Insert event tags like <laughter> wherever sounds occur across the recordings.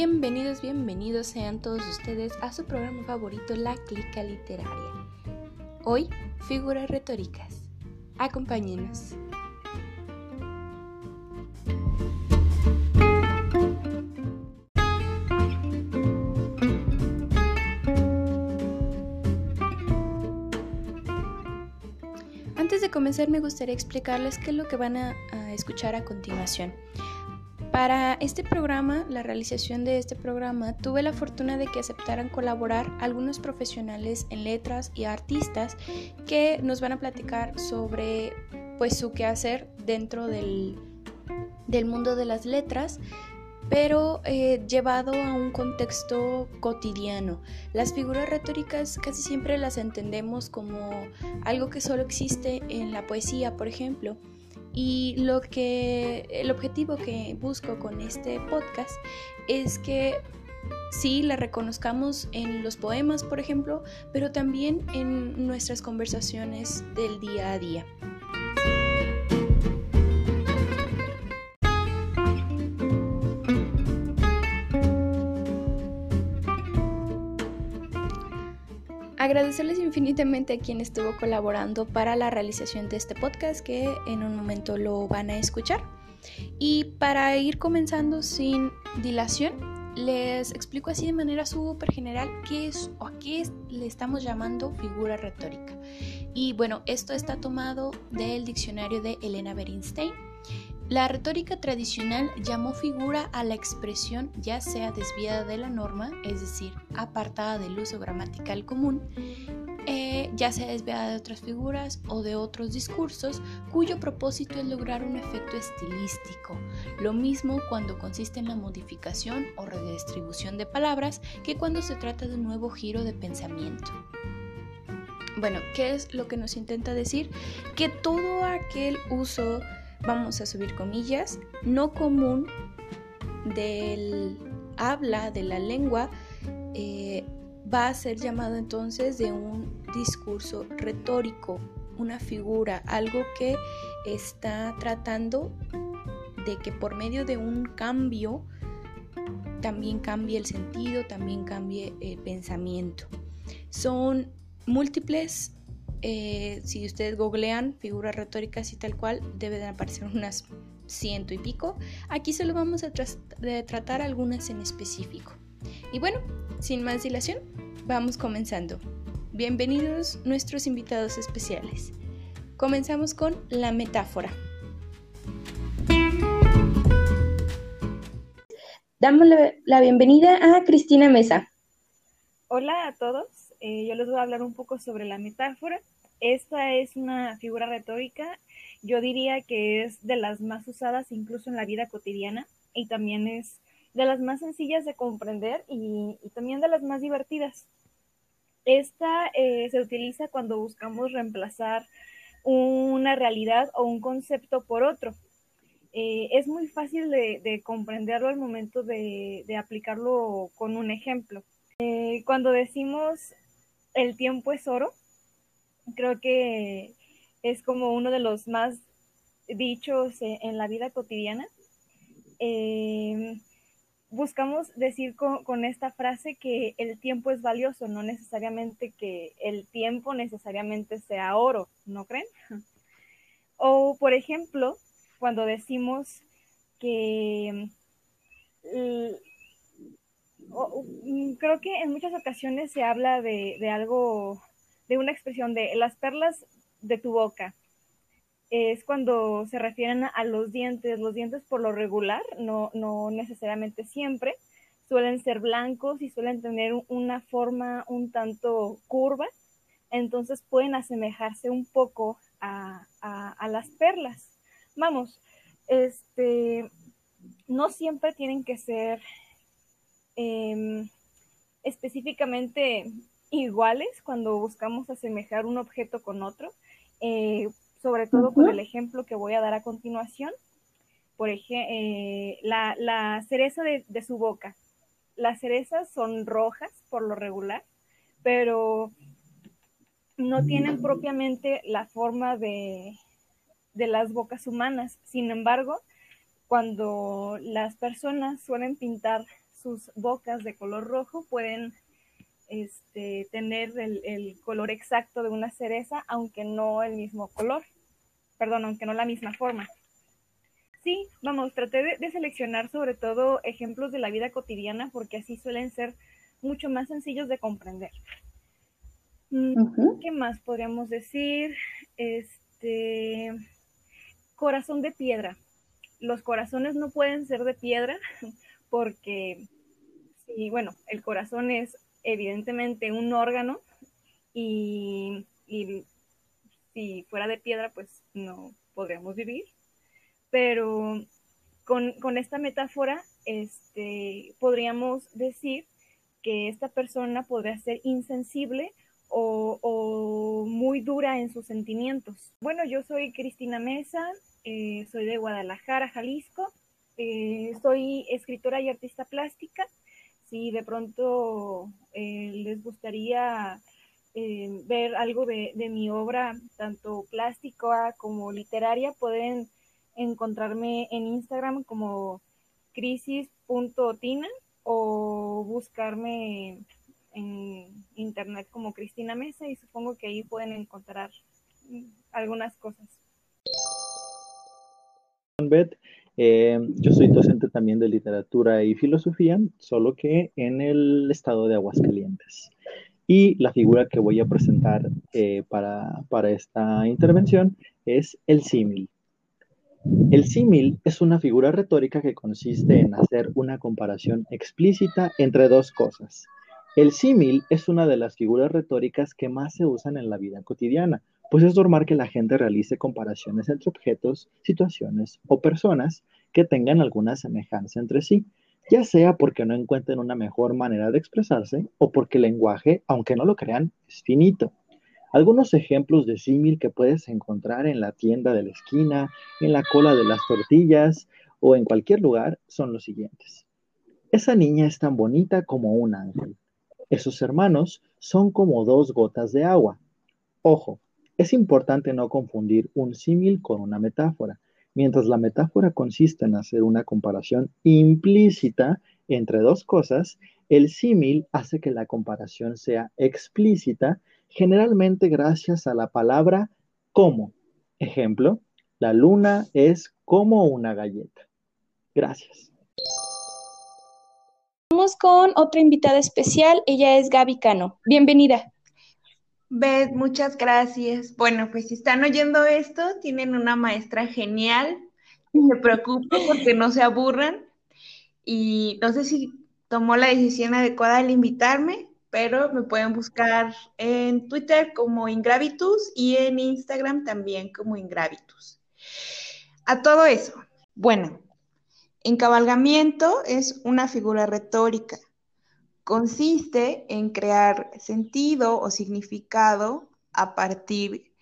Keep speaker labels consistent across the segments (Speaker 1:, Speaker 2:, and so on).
Speaker 1: Bienvenidos, bienvenidos sean todos ustedes a su programa favorito, La Clica Literaria. Hoy, figuras retóricas. Acompáñenos. Antes de comenzar me gustaría explicarles qué es lo que van a, a escuchar a continuación. Para este programa, la realización de este programa, tuve la fortuna de que aceptaran colaborar algunos profesionales en letras y artistas que nos van a platicar sobre pues su quehacer dentro del, del mundo de las letras pero eh, llevado a un contexto cotidiano. Las figuras retóricas casi siempre las entendemos como algo que solo existe en la poesía, por ejemplo, y lo que el objetivo que busco con este podcast es que sí la reconozcamos en los poemas, por ejemplo, pero también en nuestras conversaciones del día a día. Agradecerles infinitamente a quien estuvo colaborando para la realización de este podcast que en un momento lo van a escuchar. Y para ir comenzando sin dilación, les explico así de manera súper general qué es o a qué le estamos llamando figura retórica. Y bueno, esto está tomado del diccionario de Elena Berinstein la retórica tradicional llamó figura a la expresión ya sea desviada de la norma, es decir, apartada del uso gramatical común, eh, ya sea desviada de otras figuras o de otros discursos, cuyo propósito es lograr un efecto estilístico. Lo mismo cuando consiste en la modificación o redistribución de palabras que cuando se trata de un nuevo giro de pensamiento. Bueno, ¿qué es lo que nos intenta decir? Que todo aquel uso vamos a subir comillas, no común del habla, de la lengua, eh, va a ser llamado entonces de un discurso retórico, una figura, algo que está tratando de que por medio de un cambio también cambie el sentido, también cambie el pensamiento. Son múltiples eh, si ustedes googlean figuras retóricas y tal cual, deben aparecer <laughs> unas ciento y pico. Aquí solo vamos a tratar algunas en específico. Y bueno, sin más dilación, vamos comenzando. Bienvenidos nuestros invitados especiales. Comenzamos con la metáfora. Damos la bienvenida a Cristina Mesa.
Speaker 2: Hola a todos. Eh, yo les voy a hablar un poco sobre la metáfora. Esta es una figura retórica, yo diría que es de las más usadas incluso en la vida cotidiana y también es de las más sencillas de comprender y, también de las más divertidas. Esta eh, se utiliza cuando buscamos reemplazar una realidad o un concepto por otro. Eh, es muy fácil de, comprenderlo al momento de, aplicarlo con un ejemplo. cuando decimos el tiempo es oro. Creo que es como uno de los más dichos en la vida cotidiana. Em, buscamos decir con, esta frase que el tiempo es valioso, no necesariamente que el tiempo necesariamente sea oro, ¿no creen? O, por ejemplo, cuando decimos que Mm, creo que en muchas ocasiones se habla de, algo, de una expresión de las perlas de tu boca. Es cuando se refieren a los dientes. Los dientes por lo regular, no, no necesariamente siempre, suelen ser blancos y suelen tener una forma un tanto curva. Entonces pueden asemejarse un poco a, a las perlas. Vamos, este, no siempre tienen que ser Em, específicamente iguales cuando buscamos asemejar un objeto con otro, eh, sobre todo por el ejemplo que voy a dar a continuación. Por ejemplo, eh, la, cereza de, su boca. Las cerezas son rojas por lo regular, pero no tienen propiamente la forma de, de las bocas humanas. Sin embargo, cuando las personas suelen pintar sus bocas de color rojo pueden este, tener el, el, color exacto de una cereza, aunque no el mismo color, perdón, aunque no la misma forma. Sí, vamos, traté de, seleccionar sobre todo ejemplos de la vida cotidiana porque así suelen ser mucho más sencillos de comprender. Mm, ¿Qué más podríamos decir? Este corazón de piedra. Los corazones no pueden ser de piedra porque, sí, bueno, el corazón es evidentemente un órgano y, si fuera de piedra, pues no podríamos vivir. Pero con, esta metáfora, este, podríamos decir que esta persona podría ser insensible o, muy dura en sus sentimientos. Bueno, yo soy Cristina Mesa, eh, soy de Guadalajara, Jalisco, eh, soy escritora y artista plástica si de pronto eh, les gustaría eh, ver algo de, mi obra, tanto plástica como literaria, pueden encontrarme en Instagram como crisis.tina o buscarme en internet como Cristina Mesa y supongo que ahí pueden encontrar algunas cosas.
Speaker 3: Eh, yo soy docente también de literatura y filosofía, solo que en el estado de Aguascalientes. Y la figura que voy a presentar eh, para, para esta intervención es el símil. El símil es una figura retórica que consiste en hacer una comparación explícita entre dos cosas. El símil es una de las figuras retóricas que más se usan en la vida cotidiana, pues es normal que la gente realice comparaciones entre objetos, situaciones o personas que tengan alguna semejanza entre sí, ya sea porque no encuentren una mejor manera de expresarse o porque el lenguaje, aunque no lo crean, es finito. Algunos ejemplos de símil que puedes encontrar en la tienda de la esquina, en la cola de las tortillas o en cualquier lugar son los siguientes. Esa niña es tan bonita como un ángel. Esos hermanos son como dos gotas de agua. Ojo, es importante no confundir un símil con una metáfora. Mientras la metáfora consiste en hacer una comparación implícita entre dos cosas, el símil hace que la comparación sea explícita, generalmente gracias a la palabra como. Ejemplo, la luna es como una galleta. Gracias.
Speaker 1: Vamos con otra invitada especial, ella es Gaby Cano. Bienvenida.
Speaker 4: Beth, muchas gracias. Bueno, pues si están oyendo esto, tienen una maestra genial. No se preocupen porque no se aburran. Y no sé si tomó la decisión adecuada al invitarme, pero me pueden buscar en Twitter como Ingravitus y en Instagram también como Ingravitus. A todo eso, bueno, encabalgamiento es una figura retórica consiste en crear sentido o significado a partir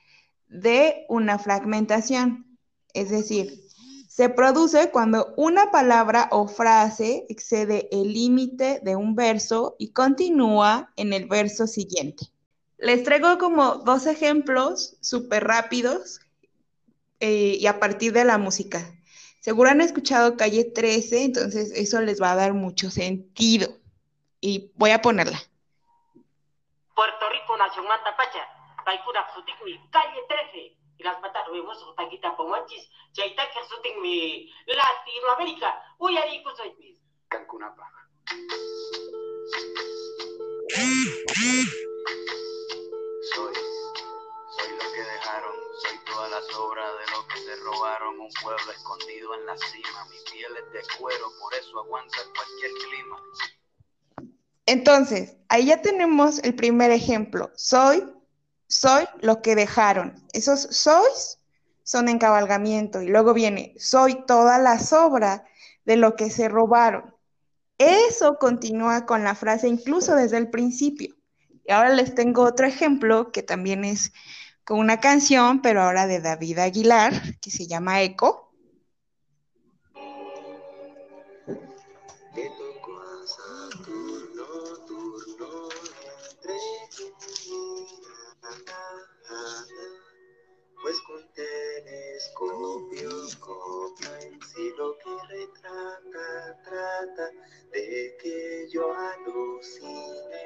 Speaker 4: de una fragmentación. Es decir, se produce cuando una palabra o frase excede el límite de un verso y continúa en el verso siguiente. Les traigo como dos ejemplos súper rápidos eh, y a partir de la música. Seguro han escuchado Calle 13, entonces eso les va a dar mucho sentido y voy a ponerla.
Speaker 5: Puerto Rico, Nación Mantapacha, Taikura Sutikmi, calle 13. Y las patas vemos Taquita Pomachis, Chaita Sutikmi, Latinoamérica, Uy, ahí mis. Cancunapa.
Speaker 6: Soy, soy lo que dejaron, soy toda la sobra de lo que se robaron, un pueblo escondido en la cima, mi piel es de cuero, por eso aguanta cualquier clima.
Speaker 4: Entonces, ahí ya tenemos el primer ejemplo. Soy, soy lo que dejaron. Esos sois son encabalgamiento. Y luego viene, soy toda la sobra de lo que se robaron. Eso continúa con la frase incluso desde el principio. Y ahora les tengo otro ejemplo que también es con una canción, pero ahora de David Aguilar, que se llama Eco.
Speaker 7: Cine.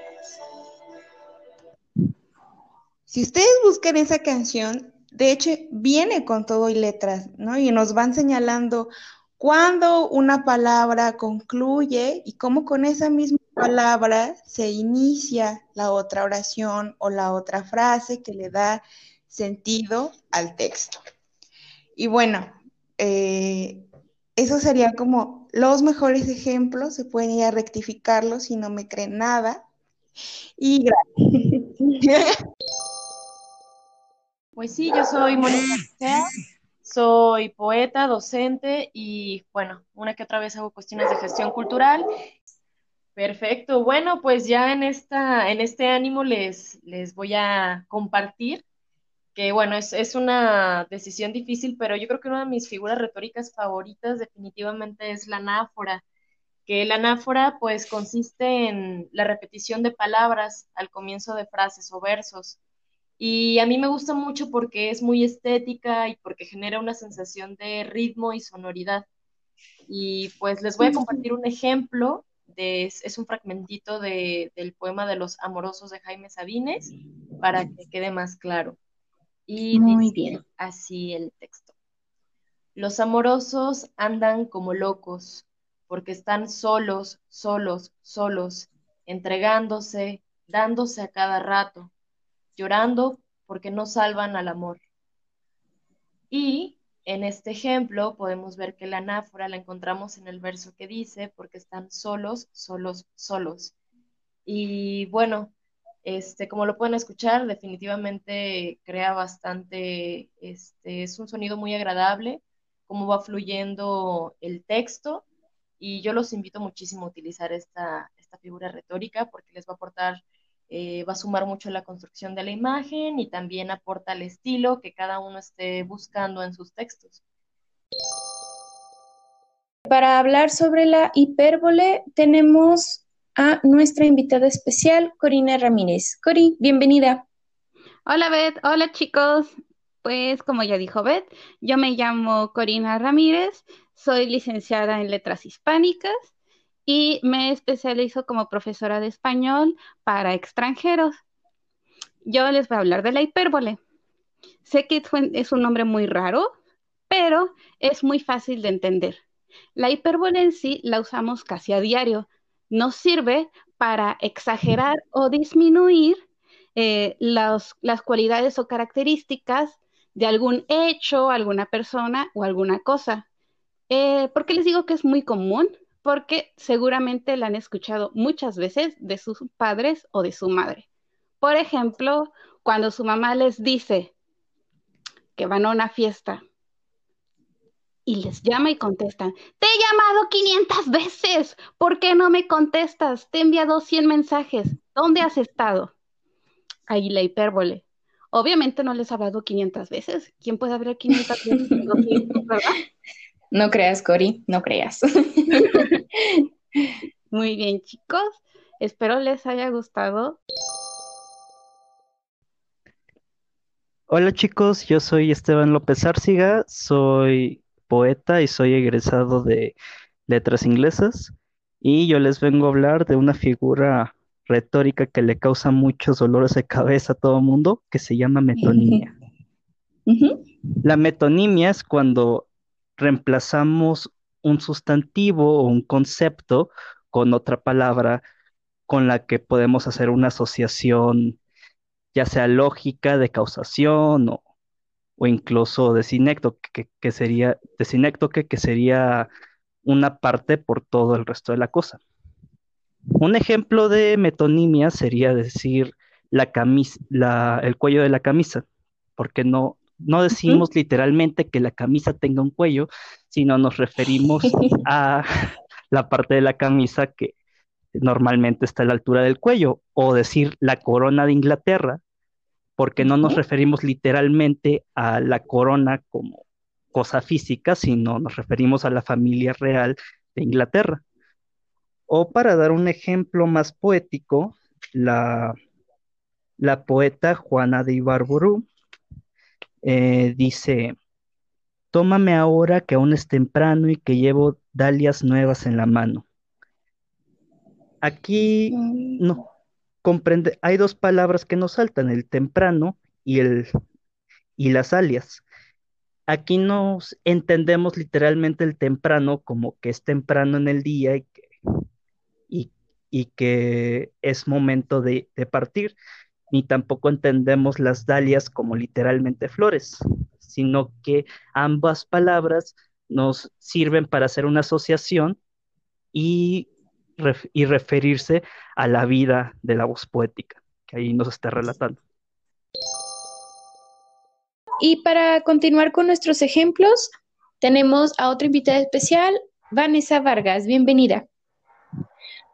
Speaker 4: Si ustedes buscan esa canción, de hecho viene con todo y letras, ¿no? Y nos van señalando cuándo una palabra concluye y cómo con esa misma palabra se inicia la otra oración o la otra frase que le da sentido al texto. Y bueno, eh, eso sería como los mejores ejemplos, se pueden ir a rectificarlos si no me creen nada. Y gracias. <laughs>
Speaker 8: Pues sí, yo soy Mónica soy poeta, docente y bueno, una que otra vez hago cuestiones de gestión cultural. Perfecto, bueno, pues ya en esta, en este ánimo les, les voy a compartir que bueno, es, es una decisión difícil, pero yo creo que una de mis figuras retóricas favoritas definitivamente es la anáfora, que la anáfora pues consiste en la repetición de palabras al comienzo de frases o versos. Y a mí me gusta mucho porque es muy estética y porque genera una sensación de ritmo y sonoridad. Y pues les voy a compartir un ejemplo, de, es, un fragmentito de, del poema de los amorosos de Jaime Sabines para que quede más claro. Y
Speaker 9: Muy
Speaker 8: dice
Speaker 9: bien.
Speaker 8: así el texto. Los amorosos andan como locos porque están solos, solos, solos, entregándose, dándose a cada rato, llorando porque no salvan al amor. Y en este ejemplo podemos ver que la anáfora la encontramos en el verso que dice, porque están solos, solos, solos. Y bueno, este, como lo pueden escuchar, definitivamente crea bastante, este, es un sonido muy agradable, cómo va fluyendo el texto, y yo los invito muchísimo a utilizar esta, esta figura retórica porque les va a aportar eh, va a sumar mucho a la construcción de la imagen y también aporta el estilo que cada uno esté buscando en sus textos.
Speaker 9: Para hablar sobre la hipérbole tenemos a nuestra invitada especial, Corina Ramírez. Cori, bienvenida.
Speaker 10: Hola Beth, hola chicos. Pues como ya dijo Beth, yo me llamo Corina Ramírez, soy licenciada en letras hispánicas y me especializo como profesora de español para extranjeros. Yo les voy a hablar de la hipérbole. Sé que es un nombre muy raro, pero es muy fácil de entender. La hipérbole en sí la usamos casi a diario. Nos sirve para exagerar o disminuir eh, las cualidades o características de algún hecho, alguna persona o alguna cosa. Eh, ¿Por qué les digo que es muy común? porque seguramente la han escuchado muchas veces de sus padres o de su madre. Por ejemplo, cuando su mamá les dice que van a una fiesta y les llama y contestan, te he llamado 500 veces, ¿por qué no me contestas? Te he enviado 100 mensajes, ¿dónde has estado? Ahí la hipérbole. Obviamente no les ha hablado 500 veces. ¿Quién puede hablar 500 veces? 200, ¿verdad? <laughs>
Speaker 9: No creas, Cori, no creas. <laughs>
Speaker 10: Muy bien, chicos. Espero les haya gustado.
Speaker 11: Hola chicos, yo soy Esteban López Árciga, soy poeta y soy egresado de letras inglesas y yo les vengo a hablar de una figura retórica que le causa muchos dolores de cabeza a todo el mundo, que se llama metonimia. <laughs> La metonimia es cuando reemplazamos un sustantivo o un concepto con otra palabra con la que podemos hacer una asociación, ya sea lógica, de causación o, o incluso de que sería, de que sería una parte por todo el resto de la cosa. Un ejemplo de metonimia sería decir la camisa, la, el cuello de la camisa, porque no, no decimos literalmente que la camisa tenga un cuello, sino nos referimos <laughs> a la parte de la camisa que normalmente está a la altura del cuello, o decir la corona de Inglaterra, porque no nos referimos literalmente a la corona como cosa física, sino nos referimos a la familia real de Inglaterra. O para dar un ejemplo más poético, la, la poeta Juana de Ibarburu eh, dice, tómame ahora que aún es temprano y que llevo dalias nuevas en la mano. Aquí
Speaker 1: Mm.
Speaker 11: no comprende, hay dos palabras que nos saltan, el temprano y el y las alias. Aquí nos entendemos literalmente el temprano como que es temprano en el día y que, y, que es momento de, de partir, ni tampoco entendemos las dalias como literalmente flores, sino que ambas palabras nos sirven para hacer una asociación y, ref- y referirse a la vida de la voz poética, que ahí nos está relatando.
Speaker 1: Y para continuar con nuestros ejemplos, tenemos a otra invitada especial, Vanessa Vargas. Bienvenida.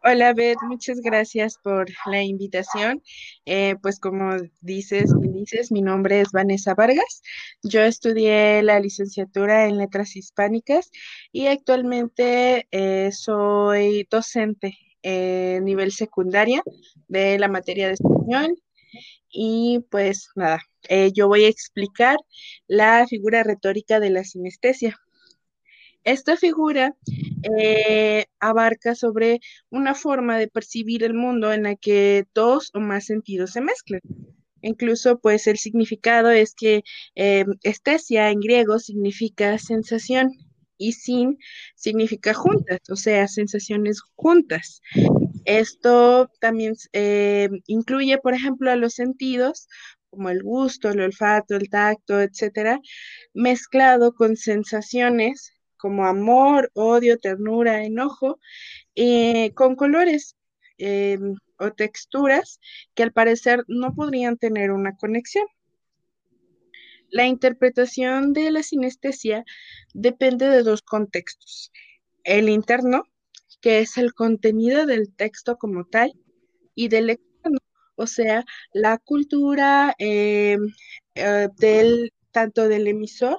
Speaker 12: Hola, Beth, muchas gracias por la invitación. Eh, pues como dices, dices, mi nombre es Vanessa Vargas. Yo estudié la licenciatura en Letras Hispánicas y actualmente eh, soy docente en nivel secundaria de la materia de español. Y pues nada, eh, yo voy a explicar la figura retórica de la sinestesia. Esta figura eh, abarca sobre una forma de percibir el mundo en la que dos o más sentidos se mezclan. Incluso, pues, el significado es que eh, estesia en griego significa sensación y sin significa juntas, o sea, sensaciones juntas. Esto también eh, incluye, por ejemplo, a los sentidos como el gusto, el olfato, el tacto, etcétera, mezclado con sensaciones como amor, odio, ternura, enojo, eh, con colores eh, o texturas que al parecer no podrían tener una conexión. La interpretación de la sinestesia depende de dos contextos. El interno, que es el contenido del texto como tal, y del externo, o sea, la cultura eh, eh, del, tanto del emisor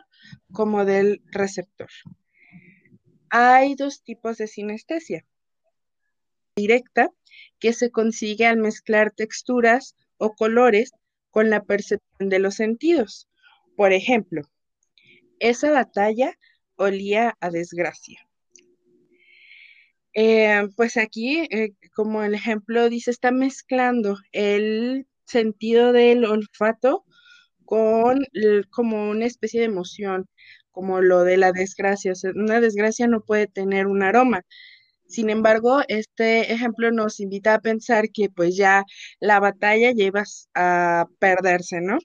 Speaker 12: como del receptor. Hay dos tipos de sinestesia. Directa, que se consigue al mezclar texturas o colores con la percepción de los sentidos. Por ejemplo, esa batalla olía a desgracia. Eh, pues aquí, eh, como el ejemplo dice, está mezclando el sentido del olfato con como una especie de emoción, como lo de la desgracia. Una desgracia no puede tener un aroma. Sin embargo, este ejemplo nos invita a pensar que pues ya la batalla lleva a perderse, ¿no?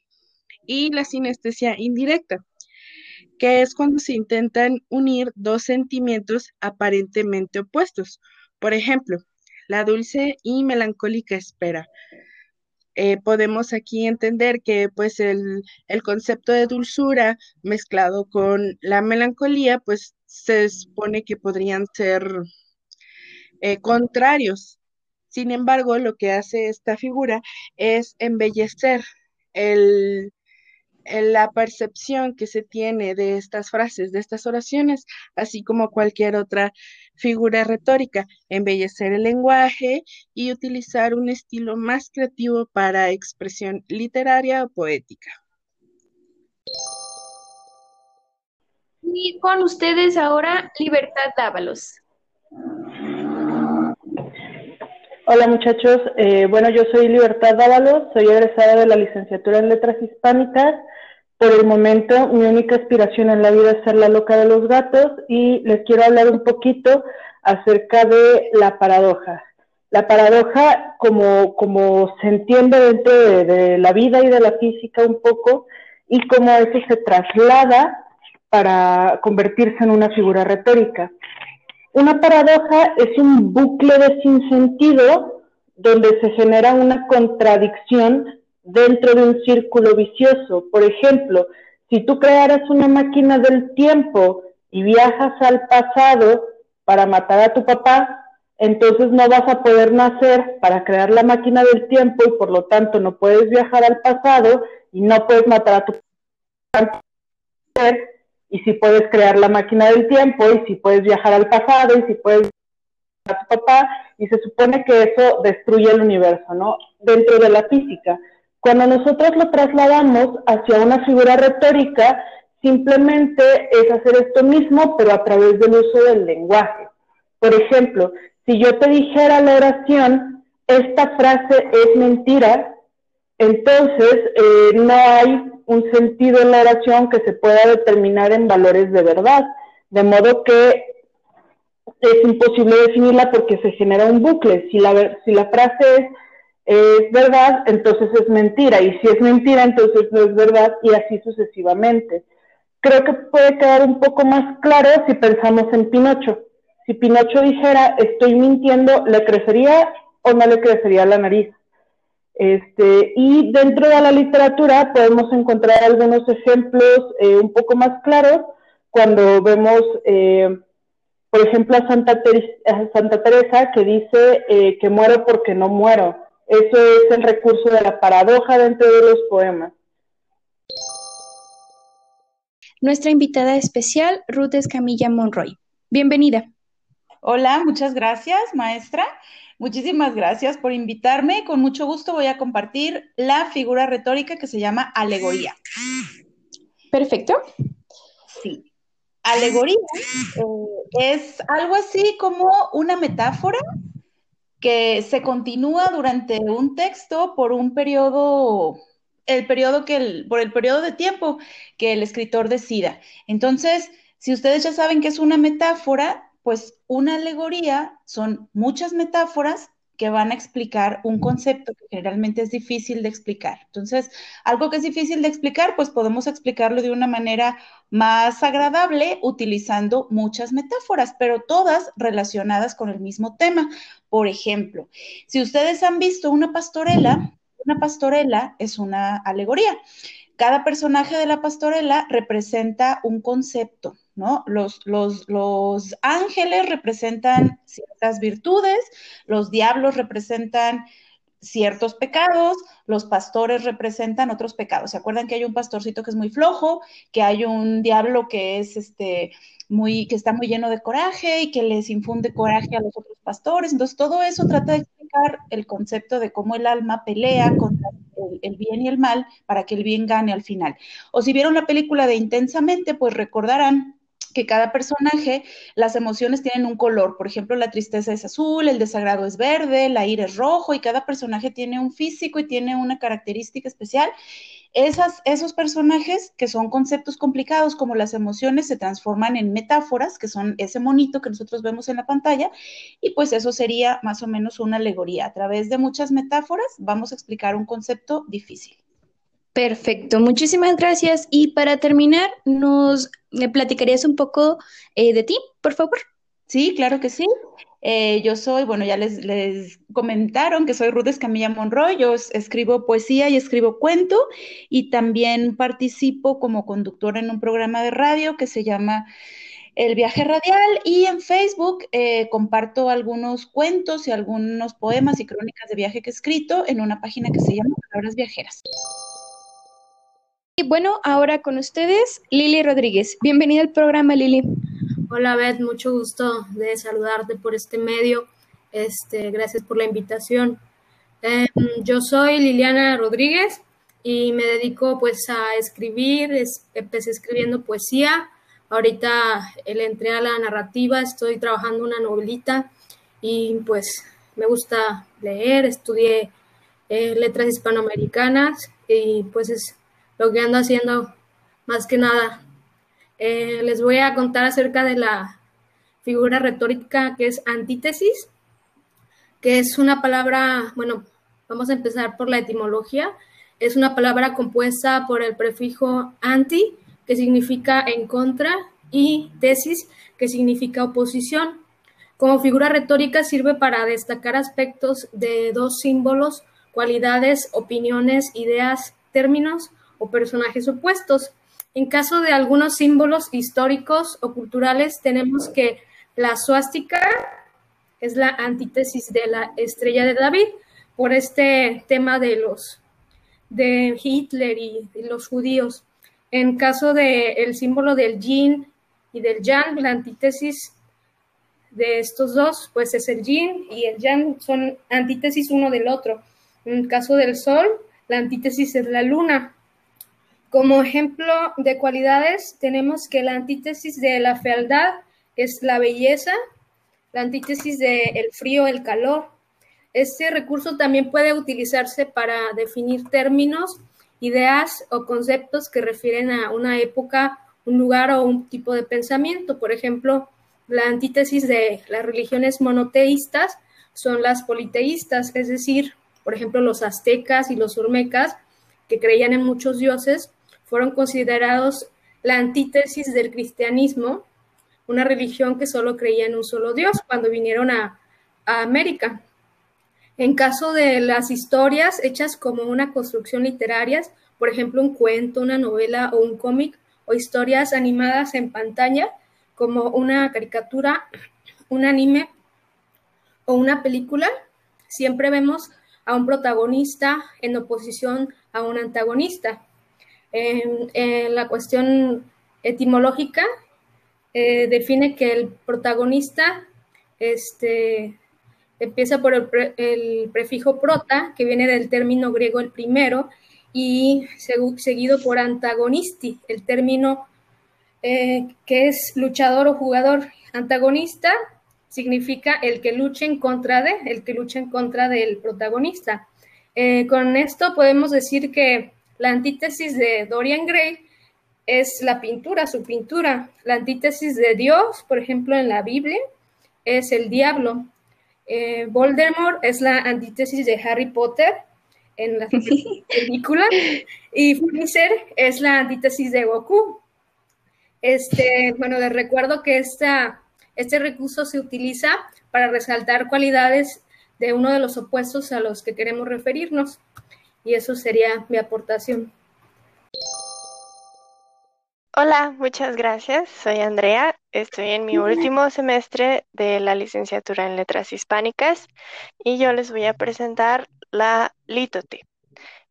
Speaker 12: Y la sinestesia indirecta, que es cuando se intentan unir dos sentimientos aparentemente opuestos. Por ejemplo, la dulce y melancólica espera. Eh, podemos aquí entender que pues el, el concepto de dulzura mezclado con la melancolía, pues se supone que podrían ser eh, contrarios. Sin embargo, lo que hace esta figura es embellecer el, el- la percepción que se tiene de estas frases, de estas oraciones, así como cualquier otra figura retórica, embellecer el lenguaje y utilizar un estilo más creativo para expresión literaria o poética.
Speaker 1: Y con ustedes ahora, Libertad Dávalos.
Speaker 13: Hola muchachos, Eh, bueno yo soy Libertad Dávalos, soy egresada de la licenciatura en Letras Hispánicas. Por el momento mi única aspiración en la vida es ser la loca de los gatos y les quiero hablar un poquito acerca de la paradoja. La paradoja como, se entiende dentro de, de la vida y de la física un poco y cómo eso se traslada para convertirse en una figura retórica. Una paradoja es un bucle de sinsentido donde se genera una contradicción dentro de un círculo vicioso. Por ejemplo, si tú crearas una máquina del tiempo y viajas al pasado para matar a tu papá, entonces no vas a poder nacer para crear la máquina del tiempo y por lo tanto no puedes viajar al pasado y no puedes matar a tu papá y si puedes crear la máquina del tiempo, y si puedes viajar al pasado, y si puedes a tu papá, y se supone que eso destruye el universo, ¿no? Dentro de la física. Cuando nosotros lo trasladamos hacia una figura retórica, simplemente es hacer esto mismo, pero a través del uso del lenguaje. Por ejemplo, si yo te dijera la oración, esta frase es mentira, entonces eh, no hay un sentido en la oración que se pueda determinar en valores de verdad, de modo que es imposible definirla porque se genera un bucle. Si la, si la frase es, verdad, entonces es mentira, y si es mentira, entonces no es verdad, y así sucesivamente. Creo que puede quedar un poco más claro si pensamos en Pinocho. Si Pinocho dijera, estoy mintiendo, ¿le crecería o no le crecería la nariz? Este, y dentro de la literatura podemos encontrar algunos ejemplos eh, un poco más claros cuando vemos, eh, por ejemplo, a Santa, Teresa que dice eh, que muero porque no muero. Eso es el recurso de la paradoja dentro de los poemas.
Speaker 1: Nuestra invitada especial, Ruth Escamilla Monroy. Bienvenida.
Speaker 14: Hola, muchas gracias, maestra. Muchísimas gracias por invitarme. Con mucho gusto voy a compartir la figura retórica que se llama alegoría.
Speaker 1: Perfecto.
Speaker 14: Sí. Alegoría eh, es algo así como una metáfora que se continúa durante un texto por un periodo, el periodo que el, por el periodo de tiempo que el escritor decida. Entonces, si ustedes ya saben que es una metáfora, pues una alegoría son muchas metáforas que van a explicar un concepto que generalmente es difícil de explicar. Entonces, algo que es difícil de explicar, pues podemos explicarlo de una manera más agradable utilizando muchas metáforas, pero todas relacionadas con el mismo tema. Por ejemplo, si ustedes han visto una pastorela, una pastorela es una alegoría. Cada personaje de la pastorela representa un concepto, ¿no? Los, ángeles representan ciertas virtudes, los diablos representan ciertos pecados, los pastores representan otros pecados. ¿Se acuerdan que hay un pastorcito que es muy flojo, que hay un diablo que es este muy que está muy lleno de coraje y que les infunde coraje a los otros pastores? Entonces, todo eso trata de explicar el concepto de cómo el alma pelea contra el bien y el mal para que el bien gane al final. O si vieron la película de Intensamente, pues recordarán que cada personaje, las emociones tienen un color. Por ejemplo, la tristeza es azul, el desagrado es verde, la ira es rojo y cada personaje tiene un físico y tiene una característica especial. Esos personajes, que son conceptos complicados como las emociones, se transforman en metáforas, que son ese monito que nosotros vemos en la pantalla, y pues eso sería más o menos una alegoría. A través de muchas metáforas vamos a explicar un concepto difícil.
Speaker 1: Perfecto, muchísimas gracias. Y para terminar, ¿nos platicarías un poco eh, de ti, por favor?
Speaker 14: Sí, claro que sí. Eh, yo soy, bueno, ya les, les, comentaron que soy Ruth Escamilla Monroy, yo escribo poesía y escribo cuento y también participo como conductora en un programa de radio que se llama El Viaje Radial y en Facebook eh, comparto algunos cuentos y algunos poemas y crónicas de viaje que he escrito en una página que se llama Palabras Viajeras.
Speaker 1: Y bueno, ahora con ustedes, Lili Rodríguez. Bienvenida al programa, Lili.
Speaker 15: Hola, Beth, mucho gusto de saludarte por este medio. Este, gracias por la invitación. Eh, yo soy Liliana Rodríguez y me dedico pues a escribir, es, empecé escribiendo poesía, ahorita le entré a la narrativa, estoy trabajando una novelita y pues me gusta leer, estudié eh, letras hispanoamericanas y pues es lo que ando haciendo más que nada. Eh, les voy a contar acerca de la figura retórica que es antítesis, que es una palabra, bueno, vamos a empezar por la etimología. Es una palabra compuesta por el prefijo anti, que significa en contra, y tesis, que significa oposición. Como figura retórica sirve para destacar aspectos de dos símbolos, cualidades, opiniones, ideas, términos personajes opuestos. En caso de algunos símbolos históricos o culturales, tenemos que la suástica es la antítesis de la estrella de David por este tema de los de Hitler y, los judíos. En caso del el símbolo del yin y del yang, la antítesis de estos dos, pues es el yin y el yang son antítesis uno del otro. En caso del sol, la antítesis es la luna. Como ejemplo de cualidades tenemos que la antítesis de la fealdad es la belleza, la antítesis de el frío, el calor. Este recurso también puede utilizarse para definir términos, ideas o conceptos que refieren a una época, un lugar o un tipo de pensamiento. Por ejemplo, la antítesis de las religiones monoteístas son las politeístas, es decir, por ejemplo, los aztecas y los olmecas, que creían en muchos dioses, fueron considerados la antítesis del cristianismo, una religión que solo creía en un solo Dios cuando vinieron a, América. En caso de las historias hechas como una construcción literaria, por ejemplo, un cuento, una novela o un cómic, o historias animadas en pantalla, como una caricatura, un anime o una película, siempre vemos a un protagonista en oposición a un antagonista. En, la cuestión etimológica, eh, define que el protagonista este, empieza por el, prefijo prota, que viene del término griego el primero, y seguido por antagonisti, el término eh, que es luchador o jugador. Antagonista significa el que lucha en contra de, el que lucha en contra del protagonista. Eh, con esto podemos decir que la antítesis de Dorian Gray es la pintura, su pintura. La antítesis de Dios, por ejemplo, en la Biblia, es el diablo. Eh, Voldemort es la antítesis de Harry Potter en la <laughs> película y Freezer es la antítesis de Goku. Este, bueno, les recuerdo que esta, este recurso se utiliza para resaltar cualidades de uno de los opuestos a los que queremos referirnos. Y eso sería mi aportación.
Speaker 16: Hola, muchas gracias. Soy Andrea. Estoy en mi último semestre de la licenciatura en Letras Hispánicas y yo les voy a presentar la lítote.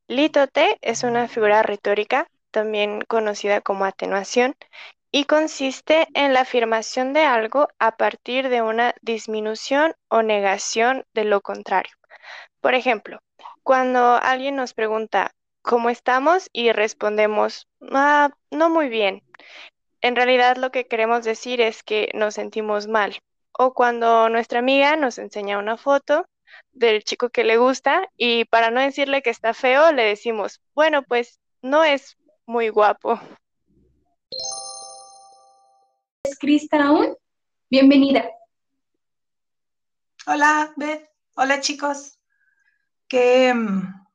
Speaker 16: Lítote es una figura retórica, también conocida como atenuación, y consiste en la afirmación de algo a partir de una disminución o negación de lo contrario. Por ejemplo, cuando alguien nos pregunta, ¿cómo estamos? y respondemos, ah, no muy bien. En realidad lo que queremos decir es que nos sentimos mal. O cuando nuestra amiga nos enseña una foto del chico que le gusta y para no decirle que está feo, le decimos, bueno, pues no es muy guapo.
Speaker 14: ¿Es Crista aún? Bienvenida.
Speaker 17: Hola, Beth. Hola, chicos. Qué, mm,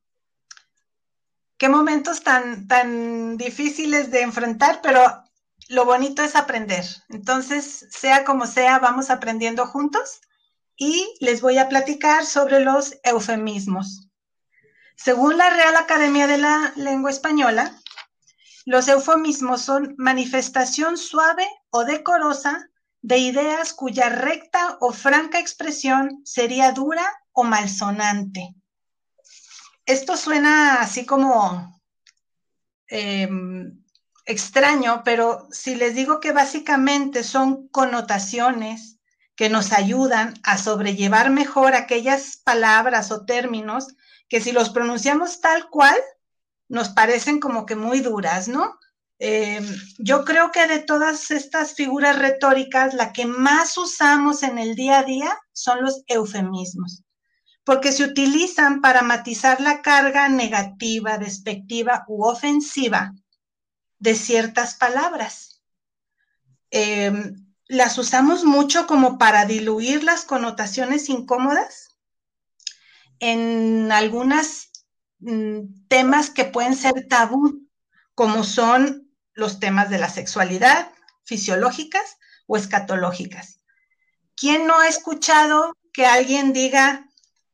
Speaker 17: qué momentos tan, tan difíciles de enfrentar, pero lo bonito es aprender. Entonces, sea como sea, vamos aprendiendo juntos y les voy a platicar sobre los eufemismos. Según la Real Academia de la Lengua Española, los eufemismos son manifestación suave o decorosa de ideas cuya recta o franca expresión sería dura o malsonante. Esto suena así como em, extraño, pero si les digo que básicamente son connotaciones que nos ayudan a sobrellevar mejor aquellas palabras o términos que si los pronunciamos tal cual, nos parecen como que muy duras, ¿no? Eh, yo creo que de todas estas figuras retóricas, la que más usamos en el día a día son los eufemismos, porque se utilizan para matizar la carga negativa, despectiva u ofensiva de ciertas palabras. Eh, las usamos mucho como para diluir las connotaciones incómodas en algunas Mm, temas que pueden ser tabú, como son los temas de la sexualidad, fisiológicas o escatológicas. ¿Quién no ha escuchado que alguien diga,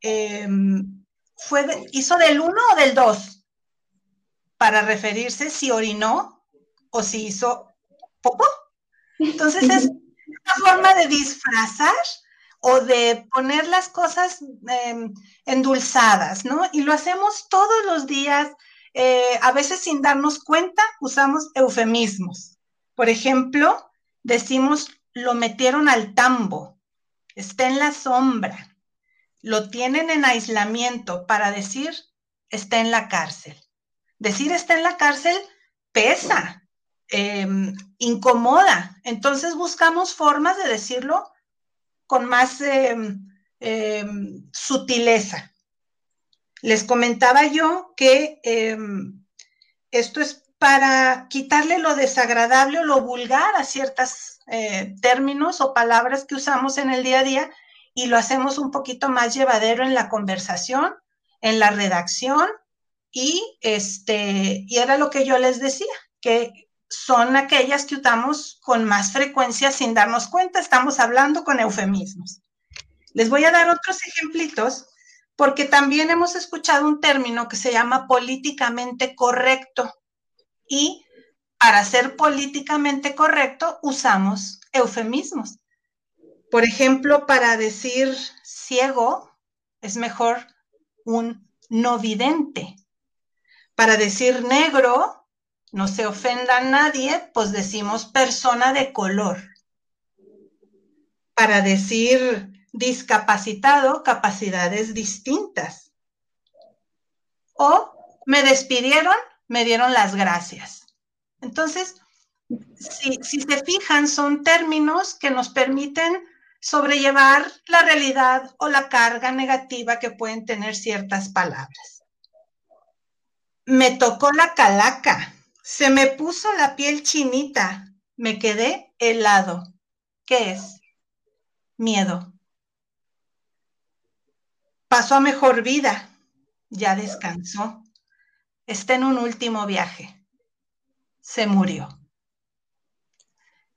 Speaker 17: em, fue hizo del 1 o del 2? Para referirse si orinó o si hizo popó. Entonces es una forma de disfrazar o de poner las cosas em, endulzadas, ¿no? Y lo hacemos todos los días, eh, a veces sin darnos cuenta, usamos eufemismos. Por ejemplo, decimos, lo metieron al tambo, está en la sombra, lo tienen en aislamiento para decir, está en la cárcel. Decir está en la cárcel pesa, em, incomoda. Entonces buscamos formas de decirlo con más em, em, sutileza. Les comentaba yo que esto es para quitarle lo desagradable o lo vulgar a ciertos eh, términos o palabras que usamos en el día a día y lo hacemos un poquito más llevadero en la conversación, en la redacción y este y era lo que yo les decía, que son aquellas que usamos con más frecuencia sin darnos cuenta, estamos hablando con eufemismos. Les voy a dar otros ejemplitos porque también hemos escuchado un término que se llama políticamente correcto y para ser políticamente correcto usamos eufemismos. Por ejemplo, para decir ciego es mejor un no vidente. Para decir negro, no se ofenda a nadie, pues decimos persona de color. Para decir discapacitado, capacidades distintas. O me despidieron, me dieron las gracias. Entonces, si, se fijan, son términos que nos permiten sobrellevar la realidad o la carga negativa que pueden tener ciertas palabras. Me tocó la calaca, se me puso la piel chinita, me quedé helado. ¿Qué es? Miedo. Pasó a mejor vida, ya descansó, está en un último viaje se murió.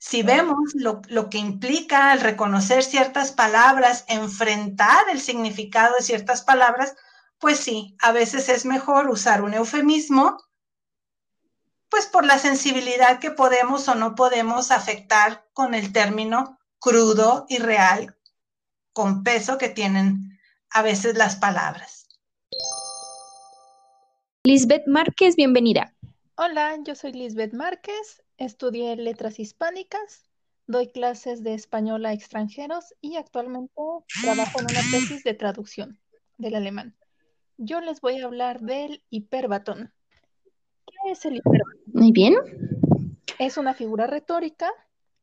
Speaker 17: Si vemos lo, que implica el reconocer ciertas palabras, enfrentar el significado de ciertas palabras, pues sí, a veces es mejor usar un eufemismo, pues por la sensibilidad que podemos o no podemos afectar con el término crudo y real, con peso que tienen a veces las palabras.
Speaker 1: Lisbeth Márquez, bienvenida.
Speaker 18: Hola, yo soy Lisbeth Márquez, estudié letras hispánicas, doy clases de español a extranjeros y actualmente trabajo en una tesis de traducción del alemán. Yo les voy a hablar del hiperbatón. ¿Qué es el hiperbatón?
Speaker 1: Muy bien.
Speaker 18: Es una figura retórica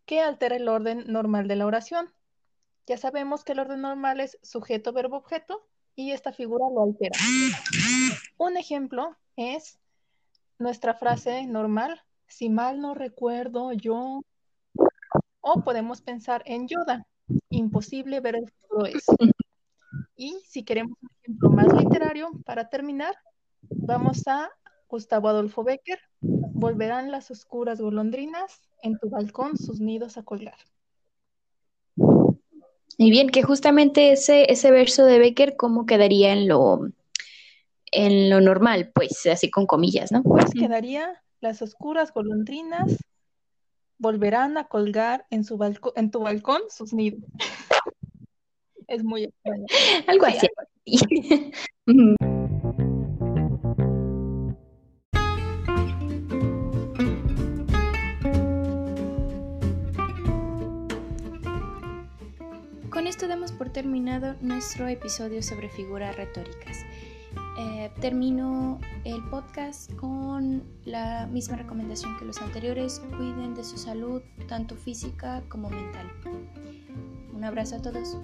Speaker 18: que altera el orden normal de la oración. Ya sabemos que el orden normal es sujeto, verbo, objeto y esta figura lo altera. Un ejemplo es nuestra frase normal, si mal no recuerdo yo, o podemos pensar en Yoda, imposible ver el futuro es. Y si queremos un ejemplo más literario, para terminar, vamos a Gustavo Adolfo Becker, volverán las oscuras golondrinas en tu balcón sus nidos a colgar.
Speaker 1: Y bien, que justamente ese, ese verso de Becker, ¿cómo quedaría en lo, en lo normal, pues así con comillas, ¿no?
Speaker 18: Pues quedaría las oscuras golondrinas volverán a colgar en, su en tu balcón sus nidos. <laughs> es muy extraño. <laughs>
Speaker 1: Algo así. <laughs> Con esto damos por terminado nuestro episodio sobre figuras retóricas. Eh, termino el podcast con la misma recomendación que los anteriores. Cuiden de su salud, tanto física como mental. Un abrazo a todos.